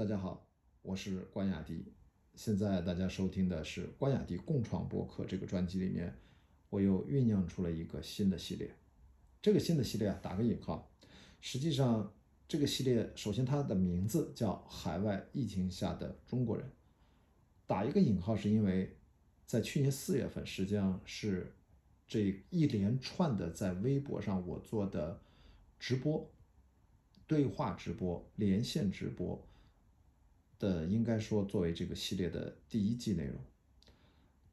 大家好，我是关雅迪。现在大家收听的是关雅迪共创博客这个专辑里面，我又酝酿出了一个新的系列。这个新的系列啊，打个引号，实际上这个系列首先它的名字叫《海外疫情下的中国人》，打一个引号是因为在去年四月份，实际上是这一连串的在微博上我做的直播。对话直播、连线直播的，应该说作为这个系列的第一季内容。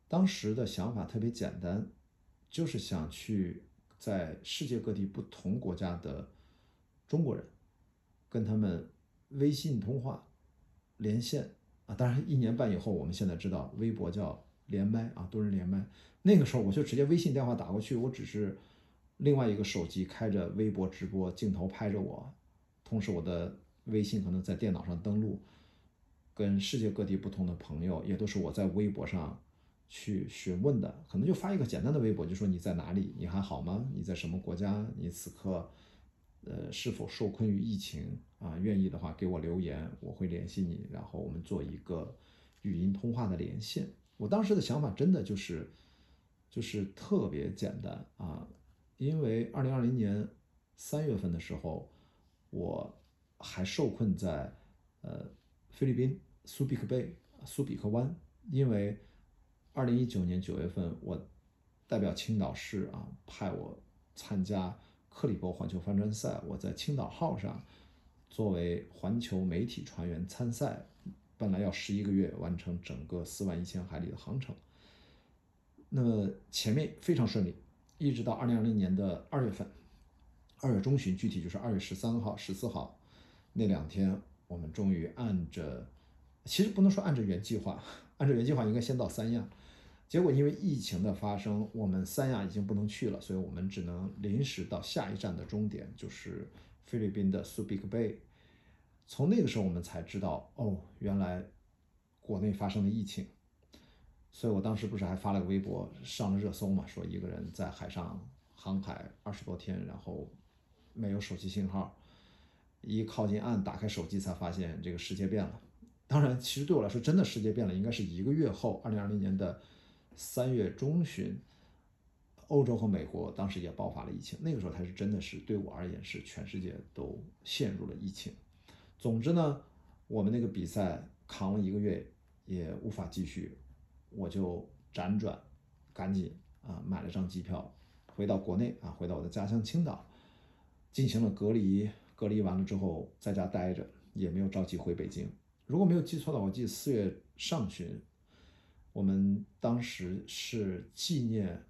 当时的想法特别简单，就是想去在世界各地不同国家的中国人，跟他们微信通话、连线啊。当然，一年半以后，我们现在知道微博叫连麦啊，多人连麦。那个时候，我就直接微信电话打过去，我只是另外一个手机开着微博直播，镜头拍着我。同时，我的微信可能在电脑上登录，跟世界各地不同的朋友，也都是我在微博上去询问的，可能就发一个简单的微博，就说你在哪里，你还好吗？你在什么国家？你此刻，呃，是否受困于疫情啊？愿意的话给我留言，我会联系你，然后我们做一个语音通话的连线。我当时的想法真的就是，就是特别简单啊，因为二零二零年三月份的时候。我还受困在呃菲律宾苏比克贝苏比克湾，因为二零一九年九月份，我代表青岛市啊派我参加克里伯环球帆船赛，我在青岛号上作为环球媒体船员参赛，本来要十一个月完成整个四万一千海里的航程，那么前面非常顺利，一直到二零二零年的二月份。二月中旬，具体就是二月十三号、十四号那两天，我们终于按着，其实不能说按照原计划，按照原计划应该先到三亚，结果因为疫情的发生，我们三亚已经不能去了，所以我们只能临时到下一站的终点，就是菲律宾的苏比克贝。从那个时候，我们才知道，哦，原来国内发生了疫情，所以我当时不是还发了个微博上了热搜嘛，说一个人在海上航海二十多天，然后。没有手机信号，一靠近岸，打开手机才发现这个世界变了。当然，其实对我来说，真的世界变了，应该是一个月后，二零二零年的三月中旬，欧洲和美国当时也爆发了疫情。那个时候才是真的是对我而言是全世界都陷入了疫情。总之呢，我们那个比赛扛了一个月也无法继续，我就辗转，赶紧啊买了张机票回到国内啊，回到我的家乡青岛。进行了隔离，隔离完了之后在家待着，也没有着急回北京。如果没有记错的话，我记得四月上旬，我们当时是纪念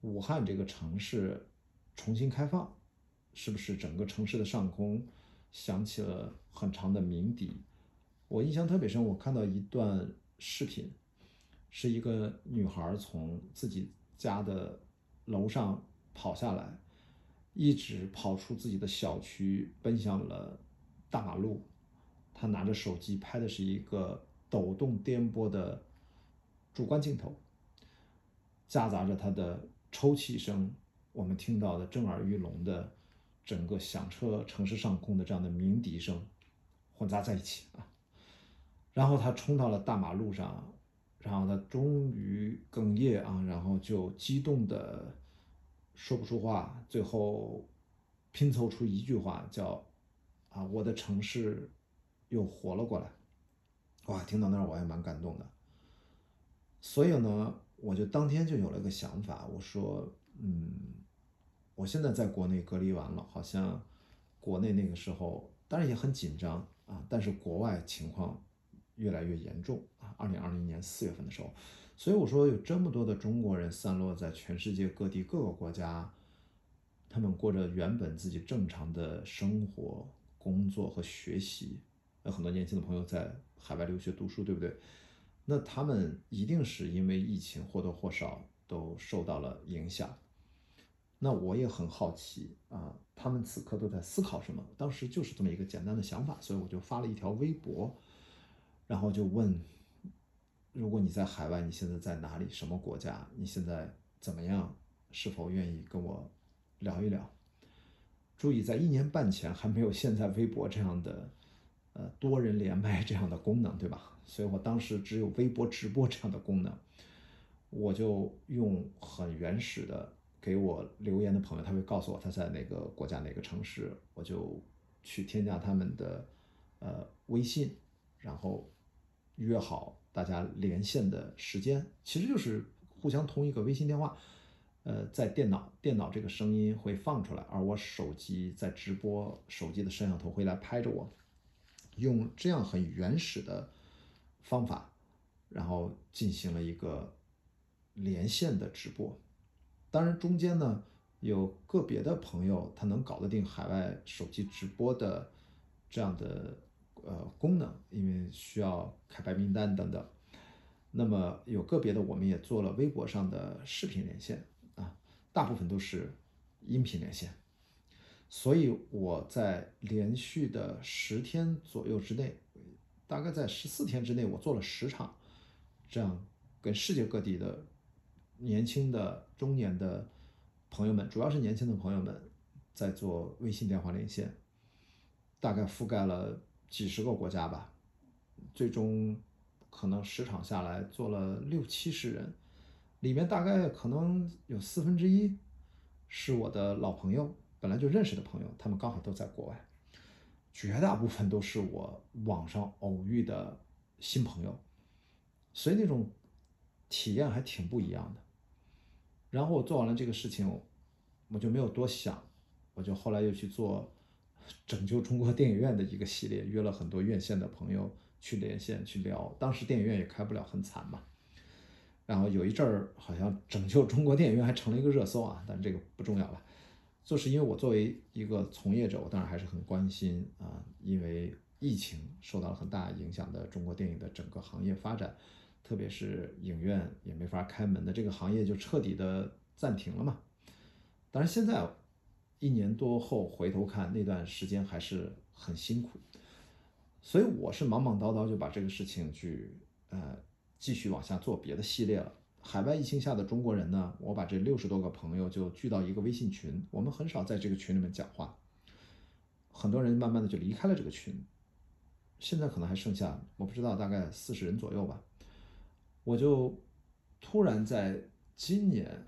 武汉这个城市重新开放，是不是整个城市的上空响起了很长的鸣笛？我印象特别深，我看到一段视频，是一个女孩从自己家的楼上跑下来。一直跑出自己的小区，奔向了大马路。他拿着手机拍的是一个抖动颠簸的主观镜头，夹杂着他的抽泣声，我们听到的震耳欲聋的整个响彻城市上空的这样的鸣笛声混杂在一起啊。然后他冲到了大马路上，然后他终于哽咽啊，然后就激动的。说不出话，最后拼凑出一句话，叫“啊，我的城市又活了过来。”哇，听到那儿我还蛮感动的。所以呢，我就当天就有了个想法，我说：“嗯，我现在在国内隔离完了，好像国内那个时候当然也很紧张啊，但是国外情况越来越严重啊。二零二零年四月份的时候。”所以我说，有这么多的中国人散落在全世界各地各个国家，他们过着原本自己正常的生活、工作和学习。有很多年轻的朋友在海外留学读书，对不对？那他们一定是因为疫情或多或少都受到了影响。那我也很好奇啊，他们此刻都在思考什么？当时就是这么一个简单的想法，所以我就发了一条微博，然后就问。如果你在海外，你现在在哪里？什么国家？你现在怎么样？是否愿意跟我聊一聊？注意，在一年半前还没有现在微博这样的，呃多人连麦这样的功能，对吧？所以我当时只有微博直播这样的功能，我就用很原始的给我留言的朋友，他会告诉我他在哪个国家哪个城市，我就去添加他们的呃微信，然后约好大家连线的时间，其实就是互相通一个微信电话。呃，在电脑电脑这个声音会放出来，而我手机在直播，手机的摄像头会来拍着我，用这样很原始的方法，然后进行了一个连线的直播。当然，中间呢有个别的朋友他能搞得定海外手机直播的这样的呃功能，因为需要开白名单等等。那么有个别的我们也做了微博上的视频连线啊。大部分都是音频连线，所以我在连续的十天左右之内，大概在十四天之内，我做了十场，这样跟世界各地的年轻的、中年的朋友们，主要是年轻的朋友们，在做微信电话连线，大概覆盖了几十个国家吧，最终可能十场下来做了六七十人。里面大概可能有四分之一是我的老朋友，本来就认识的朋友，他们刚好都在国外，绝大部分都是我网上偶遇的新朋友，所以那种体验还挺不一样的。然后我做完了这个事情，我就没有多想，我就后来又去做拯救中国电影院的一个系列，约了很多院线的朋友去连线去聊，当时电影院也开不了，很惨嘛。然后有一阵儿，好像拯救中国电影院还成了一个热搜啊，但这个不重要了。就是因为我作为一个从业者，我当然还是很关心啊，因为疫情受到了很大影响的中国电影的整个行业发展，特别是影院也没法开门的这个行业就彻底的暂停了嘛。当然现在一年多后回头看那段时间还是很辛苦，所以我是忙忙叨叨就把这个事情去呃。继续往下做别的系列了。海外疫情下的中国人呢？我把这六十多个朋友就聚到一个微信群，我们很少在这个群里面讲话。很多人慢慢的就离开了这个群，现在可能还剩下我不知道大概四十人左右吧。我就突然在今年，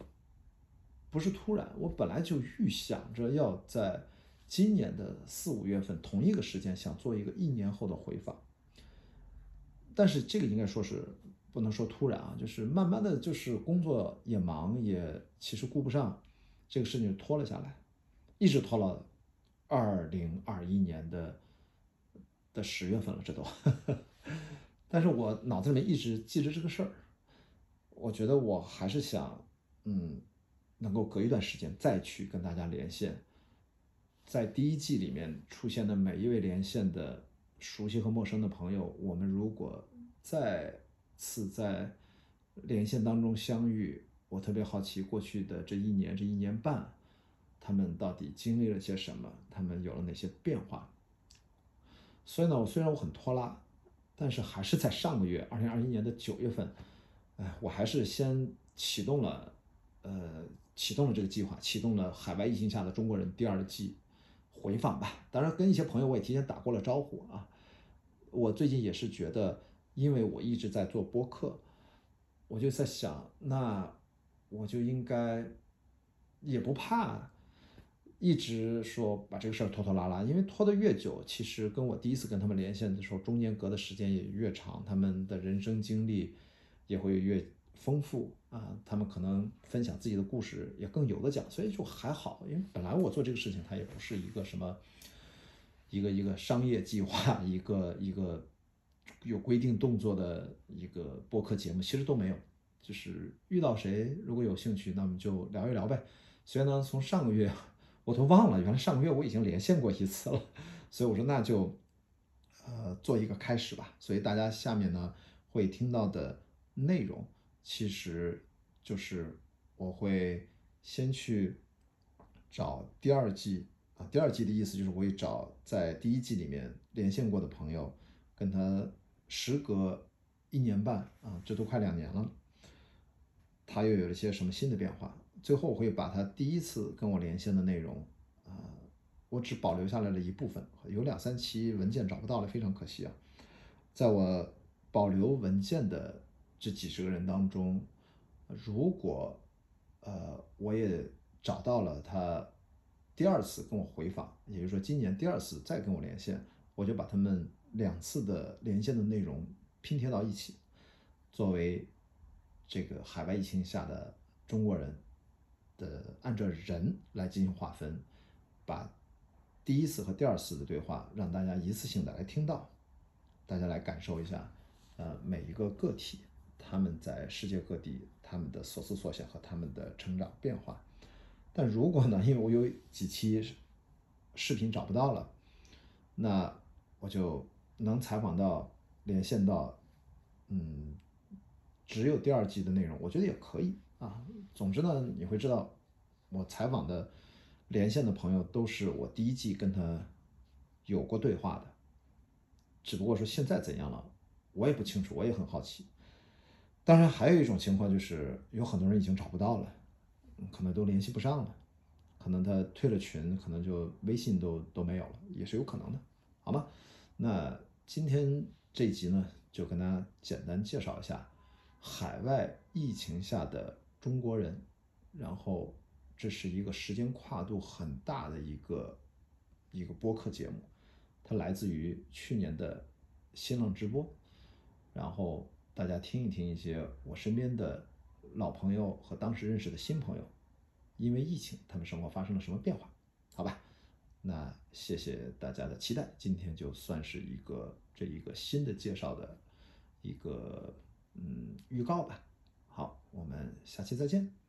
不是突然，我本来就预想着要在今年的四五月份同一个时间想做一个一年后的回访，但是这个应该说是。不能说突然啊，就是慢慢的就是工作也忙，也其实顾不上，这个事情拖了下来，一直拖了二零二一年的的十月份了，这都。但是我脑子里面一直记着这个事儿，我觉得我还是想，嗯，能够隔一段时间再去跟大家连线，在第一季里面出现的每一位连线的熟悉和陌生的朋友，我们如果在。次在连线当中相遇，我特别好奇过去的这一年、这一年半，他们到底经历了些什么？他们有了哪些变化？所以呢，我虽然我很拖拉，但是还是在上个月，二零二一年的九月份，哎，我还是先启动了，呃，启动了这个计划，启动了海外疫情下的中国人第二季回访吧。当然，跟一些朋友我也提前打过了招呼啊。我最近也是觉得。因为我一直在做播客，我就在想，那我就应该也不怕一直说把这个事儿拖拖拉拉，因为拖得越久，其实跟我第一次跟他们连线的时候，中间隔的时间也越长，他们的人生经历也会越丰富啊，他们可能分享自己的故事也更有的讲，所以就还好，因为本来我做这个事情，它也不是一个什么一个一个商业计划，一个一个。有规定动作的一个播客节目，其实都没有，就是遇到谁如果有兴趣，那么就聊一聊呗。所以呢，从上个月我都忘了，原来上个月我已经连线过一次了，所以我说那就呃做一个开始吧。所以大家下面呢会听到的内容，其实就是我会先去找第二季啊，第二季的意思就是我会找在第一季里面连线过的朋友，跟他。时隔一年半啊，这都快两年了，他又有了些什么新的变化？最后我会把他第一次跟我连线的内容啊我只保留下来了一部分，有两三期文件找不到了，非常可惜啊。在我保留文件的这几十个人当中，如果呃我也找到了他第二次跟我回访，也就是说今年第二次再跟我连线，我就把他们两次的连线的内容拼贴到一起，作为这个海外疫情下的中国人的按照人来进行划分，把。第一次和第二次的对话，让大家一次性的来听到，大家来感受一下，呃，每一个个体他们在世界各地他们的所思所想和他们的成长变化。但如果呢，因为我有几期视频找不到了，那我就能采访到连线到，嗯，只有第二季的内容，我觉得也可以啊。总之呢，你会知道我采访的。连线的朋友都是我第一季跟他有过对话的，只不过说现在怎样了，我也不清楚，我也很好奇。当然，还有一种情况就是有很多人已经找不到了，可能都联系不上了，可能他退了群，可能就微信都都没有了，也是有可能的，好吗？那今天这集呢，就跟大家简单介绍一下海外疫情下的中国人，然后。这是一个时间跨度很大的一个一个播客节目，它来自于去年的新浪直播，然后大家听一听一些我身边的老朋友和当时认识的新朋友，因为疫情他们生活发生了什么变化？好吧，那谢谢大家的期待，今天就算是一个这一个新的介绍的一个嗯预告吧。好，我们下期再见。